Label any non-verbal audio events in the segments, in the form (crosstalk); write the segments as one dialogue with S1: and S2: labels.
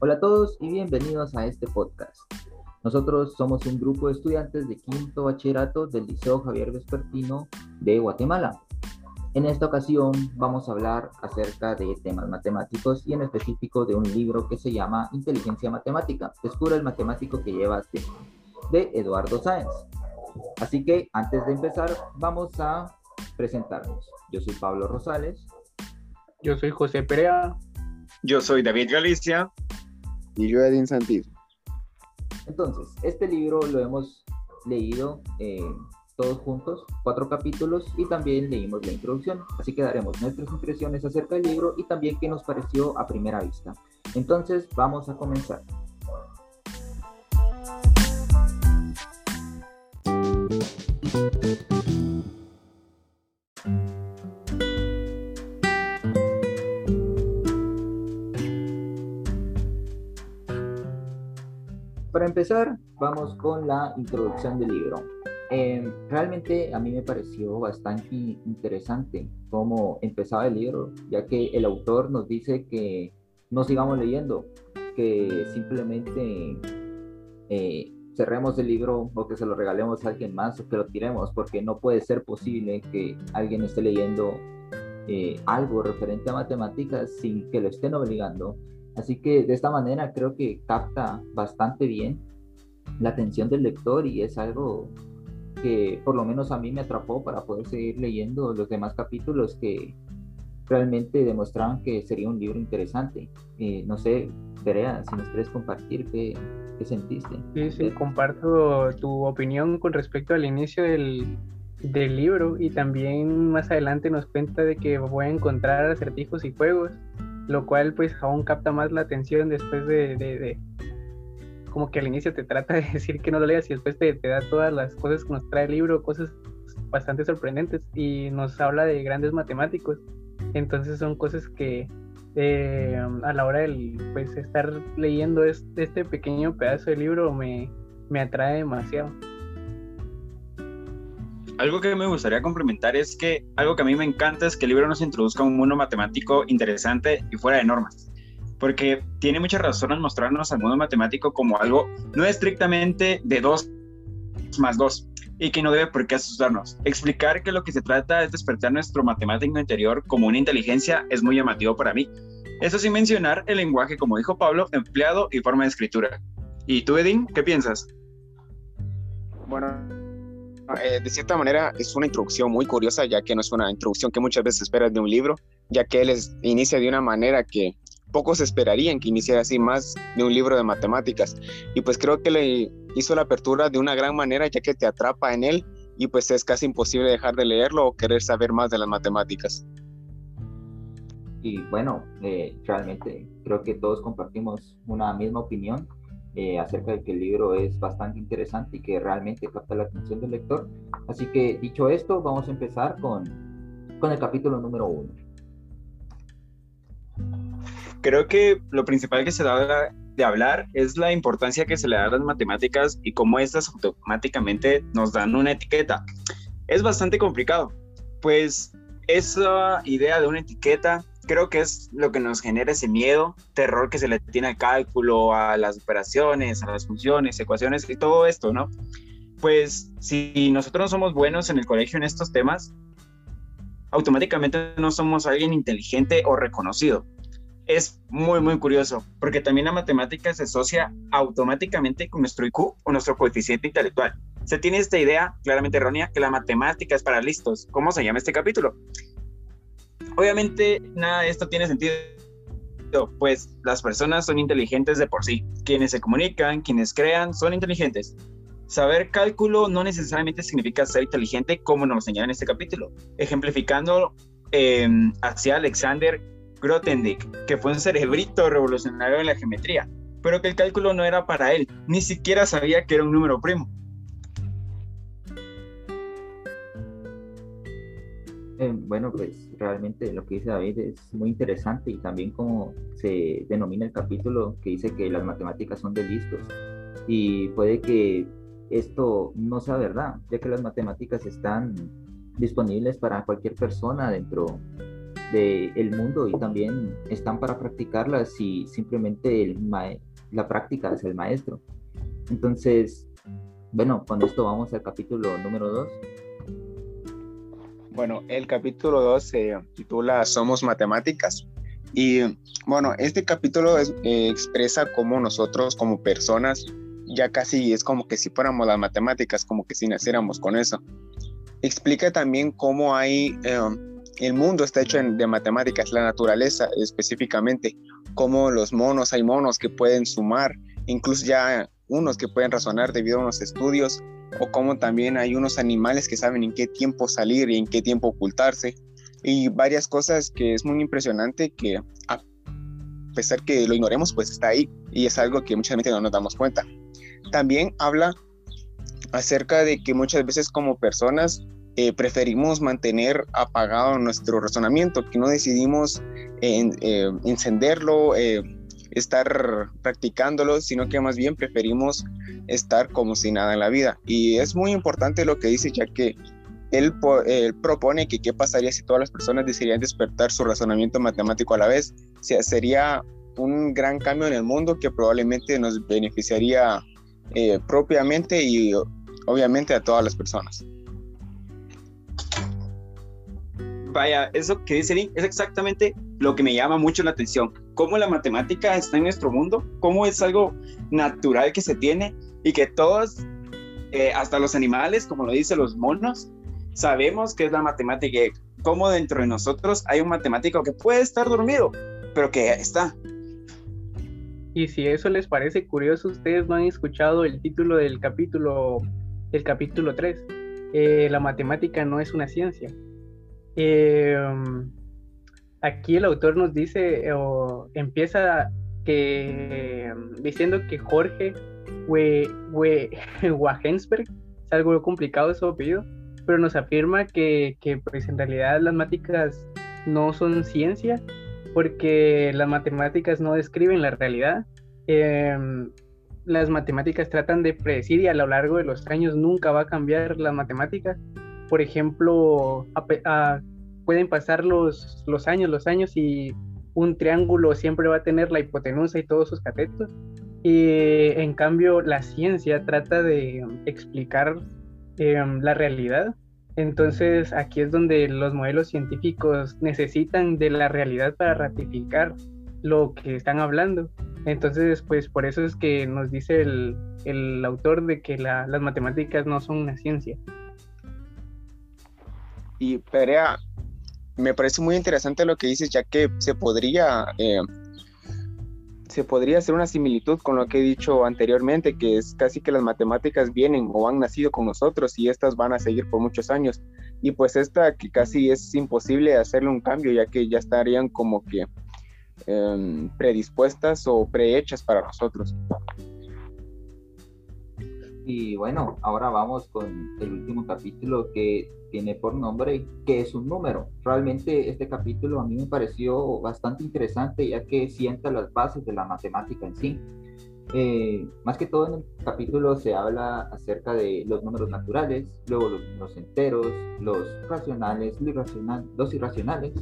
S1: Hola a todos y bienvenidos a este podcast. Nosotros somos un grupo de estudiantes de quinto bachillerato del Liceo Javier Vespertino de Guatemala. En esta ocasión vamos a hablar acerca de temas matemáticos y en específico de un libro que se llama Inteligencia Matemática, Descubre el matemático que llevas dentro, de Eduardo Sáenz. Así que antes de empezar vamos a presentarnos. Yo soy Pablo Rosales.
S2: Yo soy José Perea.
S3: Yo soy David Galicia.
S4: Y yo, Edin Santis.
S1: Entonces, este libro lo hemos leído eh, todos juntos, cuatro capítulos, y también leímos la introducción. Así que daremos nuestras impresiones acerca del libro y también qué nos pareció a primera vista. Entonces, vamos a comenzar. Empezar, vamos con la introducción del libro. Eh, realmente a mí me pareció bastante interesante cómo empezaba el libro, ya que el autor nos dice que no sigamos leyendo, que simplemente eh, cerremos el libro o que se lo regalemos a alguien más o que lo tiremos, porque no puede ser posible que alguien esté leyendo eh, algo referente a matemáticas sin que lo estén obligando Así que de esta manera creo que capta bastante bien la atención del lector y es algo que por lo menos a mí me atrapó para poder seguir leyendo los demás capítulos que realmente demostraban que sería un libro interesante. Eh, no sé, Perea, si nos quieres compartir qué, qué sentiste.
S2: Sí, sí, comparto tu opinión con respecto al inicio del, del libro y también más adelante nos cuenta de que voy a encontrar acertijos y juegos lo cual pues aún capta más la atención después de, de, como que al inicio te trata de (laughs) decir que no lo leas y después te, da todas las cosas que nos trae el libro, cosas bastante sorprendentes y nos habla de grandes matemáticos. Entonces son cosas que eh, a la hora de pues, estar leyendo este, este pequeño pedazo de libro me, me atrae demasiado
S3: algo que me gustaría complementar es que algo que a mí me encanta es que el libro nos introduzca un mundo matemático interesante y fuera de normas. Porque tiene muchas razones mostrarnos al mundo matemático como algo no estrictamente de 2 más 2 y que no debe por qué asustarnos. Explicar que lo que se trata es despertar nuestro matemático interior como una inteligencia es muy llamativo para mí. Eso sin mencionar el lenguaje, como dijo Pablo, empleado y forma de escritura. ¿Y tú, Edin, qué piensas?
S4: Bueno, eh, de cierta manera es una introducción muy curiosa, ya que no es una introducción que muchas veces esperas de un libro, ya que él inicia de una manera que pocos esperarían que iniciara así más de un libro de matemáticas. Y pues creo que le hizo la apertura de una gran manera, ya que te atrapa en él y pues es casi imposible dejar de leerlo o querer saber más de las matemáticas.
S1: Y bueno, eh, realmente creo que todos compartimos una misma opinión eh, acerca de que el libro es bastante interesante y que realmente capta la atención del lector. Así que dicho esto, vamos a empezar con, con el capítulo número uno.
S3: Creo que lo principal que se da de hablar es la importancia que se le da a las matemáticas y cómo estas automáticamente nos dan una etiqueta. Es bastante complicado, pues esa idea de una etiqueta creo que es lo que nos genera ese miedo, terror que se le tiene al cálculo, a las operaciones, a las funciones, ecuaciones y todo esto, ¿no? Pues si nosotros no somos buenos en el colegio en estos temas, automáticamente no somos alguien inteligente o reconocido. Es muy, muy curioso, porque también la matemática se asocia automáticamente con nuestro IQ o nuestro coeficiente intelectual. Se tiene esta idea claramente errónea que la matemática es para listos. ¿Cómo se llama este capítulo? Obviamente nada de esto tiene sentido, pues las personas son inteligentes de por sí. Quienes se comunican, quienes crean, son inteligentes. Saber cálculo no necesariamente significa ser inteligente como nos señala en este capítulo, ejemplificando eh, hacia Alexander Grothendieck, que fue un cerebrito revolucionario en la geometría, pero que el cálculo no era para él, ni siquiera sabía que era un número primo.
S1: Eh, bueno, pues realmente lo que dice David es muy interesante y también como se denomina el capítulo que dice que las matemáticas son de listos. Y puede que esto no sea verdad, ya que las matemáticas están disponibles para cualquier persona dentro del mundo y también están para practicarlas y simplemente el la práctica es el maestro. Entonces, bueno, con esto vamos al capítulo número 2.
S4: Bueno, el capítulo 2 se titula Somos Matemáticas. Y bueno, este capítulo eh, expresa cómo nosotros como personas ya casi es como que si fuéramos las matemáticas, como que si naciéramos con eso. Explica también cómo hay, em, el mundo está hecho de matemáticas, la naturaleza específicamente, cómo los monos, hay monos que pueden sumar, incluso ya unos que pueden razonar debido a unos estudios, o cómo también hay unos animales que saben en qué tiempo salir y en qué tiempo ocultarse, y varias cosas que es muy impresionante que a pesar que lo ignoremos, pues está ahí, y es algo que muchas veces no nos damos cuenta. También habla acerca de que muchas veces como personas eh, preferimos mantener apagado nuestro razonamiento, que no decidimos eh, encenderlo, eh, estar practicándolo, sino que más bien preferimos estar como si nada en la vida. Y es muy importante lo que dice, ya que él, propone que qué pasaría si todas las personas decidieran despertar su razonamiento matemático a la vez. Sería un gran cambio en el mundo que probablemente nos beneficiaría eh, propiamente y obviamente a todas las personas.
S3: Vaya, eso que dice Link es exactamente lo que me llama mucho la atención. Cómo la matemática está en nuestro mundo, cómo es algo natural que se tiene y que todos, eh, hasta los animales, como lo dicen los monos, sabemos que es la matemática. Cómo dentro de nosotros hay un matemático que puede estar dormido, pero que está.
S2: Y si eso les parece curioso, ustedes no han escuchado el título del capítulo, del capítulo 3. Eh, la matemática no es una ciencia. Em, aquí el autor nos dice, o empieza que, diciendo que Jorge (laughs) Wagensberg, es algo complicado su apellido, pero nos afirma que, que pues en realidad las matemáticas no son ciencia, porque las matemáticas no describen la realidad. Em, las matemáticas tratan de predecir y a lo largo de los años nunca va a cambiar las matemáticas. Por ejemplo, pueden pasar los, los años, los años y un triángulo siempre va a tener la hipotenusa y todos sus catetos. Y en cambio la ciencia trata de explicar em, la realidad entonces aquí es donde los modelos científicos necesitan de la realidad para ratificar lo que están hablando. Entonces, pues por eso es que nos dice el, autor de que las matemáticas no son una ciencia.
S4: Y Perea, me parece muy interesante lo que dices, ya que se podría eh, se podría hacer una similitud con lo que he dicho anteriormente, que es casi que las matemáticas vienen o han nacido con nosotros y estas van a seguir por muchos años. Y pues esta que casi es imposible hacerle un cambio, ya que ya estarían como que em, predispuestas o prehechas para nosotros.
S1: Y bueno, ahora vamos con el último capítulo que tiene por nombre ¿Qué es un número? Realmente este capítulo a mí me pareció bastante interesante ya que sienta las bases de la matemática en sí. Eh, más que todo en el capítulo se habla acerca de los números naturales, luego los números enteros, los racionales, los, irracional, los irracionales,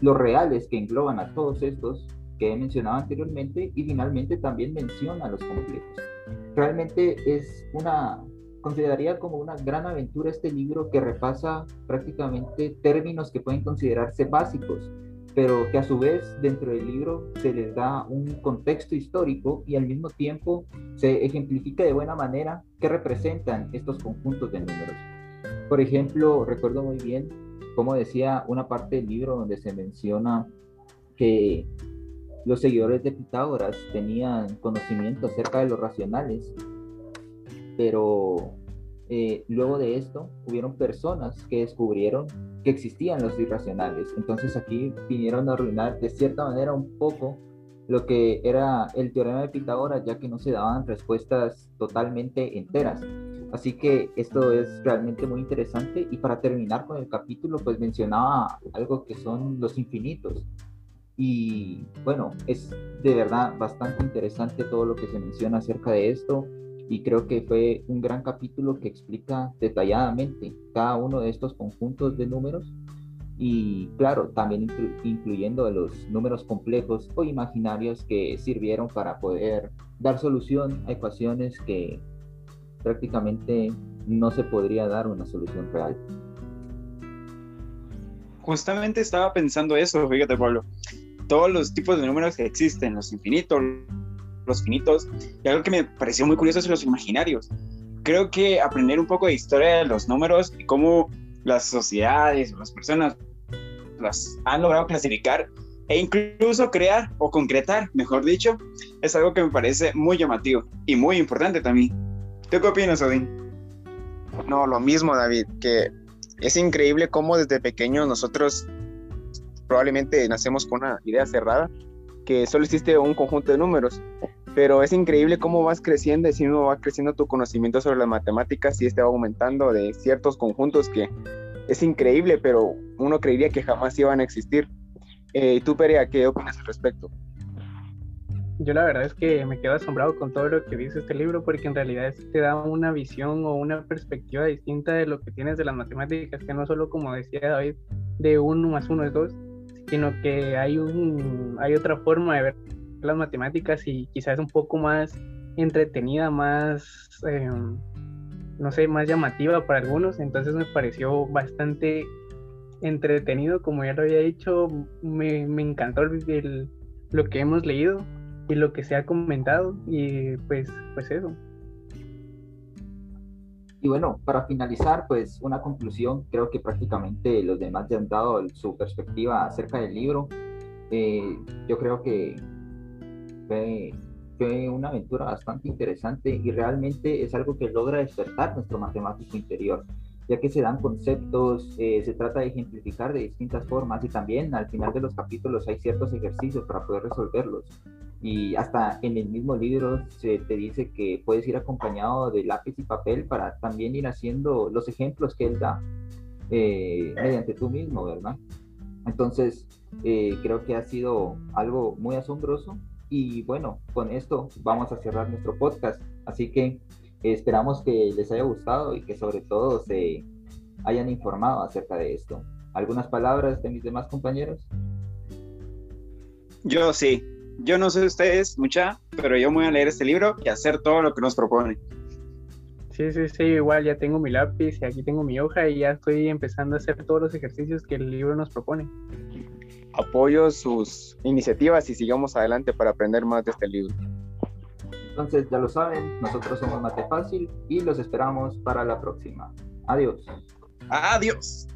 S1: los reales que engloban a todos estos que he mencionado anteriormente y finalmente también menciona los complejos. Realmente es una consideraría como una gran aventura este libro que repasa prácticamente términos que pueden considerarse básicos, pero que a su vez dentro del libro se les da un contexto histórico y al mismo tiempo se ejemplifica de buena manera qué representan estos conjuntos de números. Por ejemplo, recuerdo muy bien, como decía una parte del libro donde se menciona que los seguidores de Pitágoras tenían conocimiento acerca de los racionales pero eh, luego de esto hubieron personas que descubrieron que existían los irracionales. Entonces aquí vinieron a arruinar de cierta manera un poco lo que era el teorema de Pitágoras, ya que no se daban respuestas totalmente enteras. Así que esto es realmente muy interesante y para terminar con el capítulo, pues mencionaba algo que son los infinitos. Y bueno, es de verdad bastante interesante todo lo que se menciona acerca de esto y creo que fue un gran capítulo que explica detalladamente cada uno de estos conjuntos de números y claro, también incluyendo los números complejos o imaginarios que sirvieron para poder dar solución a ecuaciones que prácticamente no se podría dar una solución real.
S3: Justamente estaba pensando eso, fíjate Pablo, todos los tipos de números que existen, los infinitos, los finitos, y algo que me pareció muy curioso es los imaginarios. Creo que aprender un poco de historia de los números y cómo las sociedades las personas las han logrado clasificar e incluso crear o concretar, mejor dicho, es algo que me parece muy llamativo y muy importante también. ¿Tú qué opinas, Odín?
S4: No, lo mismo, David, que es increíble cómo desde pequeños nosotros probablemente nacemos con una idea cerrada, que solo existe un conjunto de números, pero es increíble cómo vas creciendo y si uno va creciendo tu conocimiento sobre las matemáticas y este va aumentando de ciertos conjuntos que es increíble, pero uno creería que jamás iban a existir. Eh, ¿Tú, Perea, qué opinas al respecto?
S2: Yo la verdad es que me quedo asombrado con todo lo que dice este libro porque en realidad te da una visión o una perspectiva distinta de lo que tienes de las matemáticas, que no solo como decía David, de uno más uno es dos, sino que hay, un, hay otra forma de ver las matemáticas y quizás un poco más entretenida, más... Em, no sé, más llamativa para algunos, entonces me pareció bastante entretenido, como ya lo había dicho, me, me encantó el, lo que hemos leído y lo que se ha comentado. Y pues, pues eso.
S1: Y bueno, para finalizar, pues una conclusión, creo que prácticamente los demás ya han dado su perspectiva acerca del libro. Eh, yo creo que fue fue una aventura bastante interesante y realmente es algo que logra despertar nuestro matemático interior, ya que se dan conceptos, eh, se trata de ejemplificar de distintas formas y también al final de los capítulos hay ciertos ejercicios para poder resolverlos. Y hasta en el mismo libro se te dice que puedes ir acompañado de lápiz y papel para también ir haciendo los ejemplos que él da eh, mediante tú mismo, ¿verdad? Entonces, eh, creo que ha sido algo muy asombroso y bueno, con esto vamos a cerrar nuestro podcast. Así que esperamos que les haya gustado y que sobre todo se hayan informado acerca de esto. ¿Algunas palabras de mis demás compañeros?
S3: Yo sí. Yo no sé ustedes, mucha, pero yo voy a leer este libro y hacer todo lo que nos propone.
S2: Sí, sí, sí, igual ya tengo mi lápiz y aquí tengo mi hoja y ya estoy empezando a hacer todos los ejercicios que el libro nos propone
S4: apoyo sus iniciativas y sigamos adelante para aprender más de este libro.
S1: Entonces, ya lo saben, nosotros somos Mate Fácil y los esperamos para la próxima. Adiós.
S3: Adiós.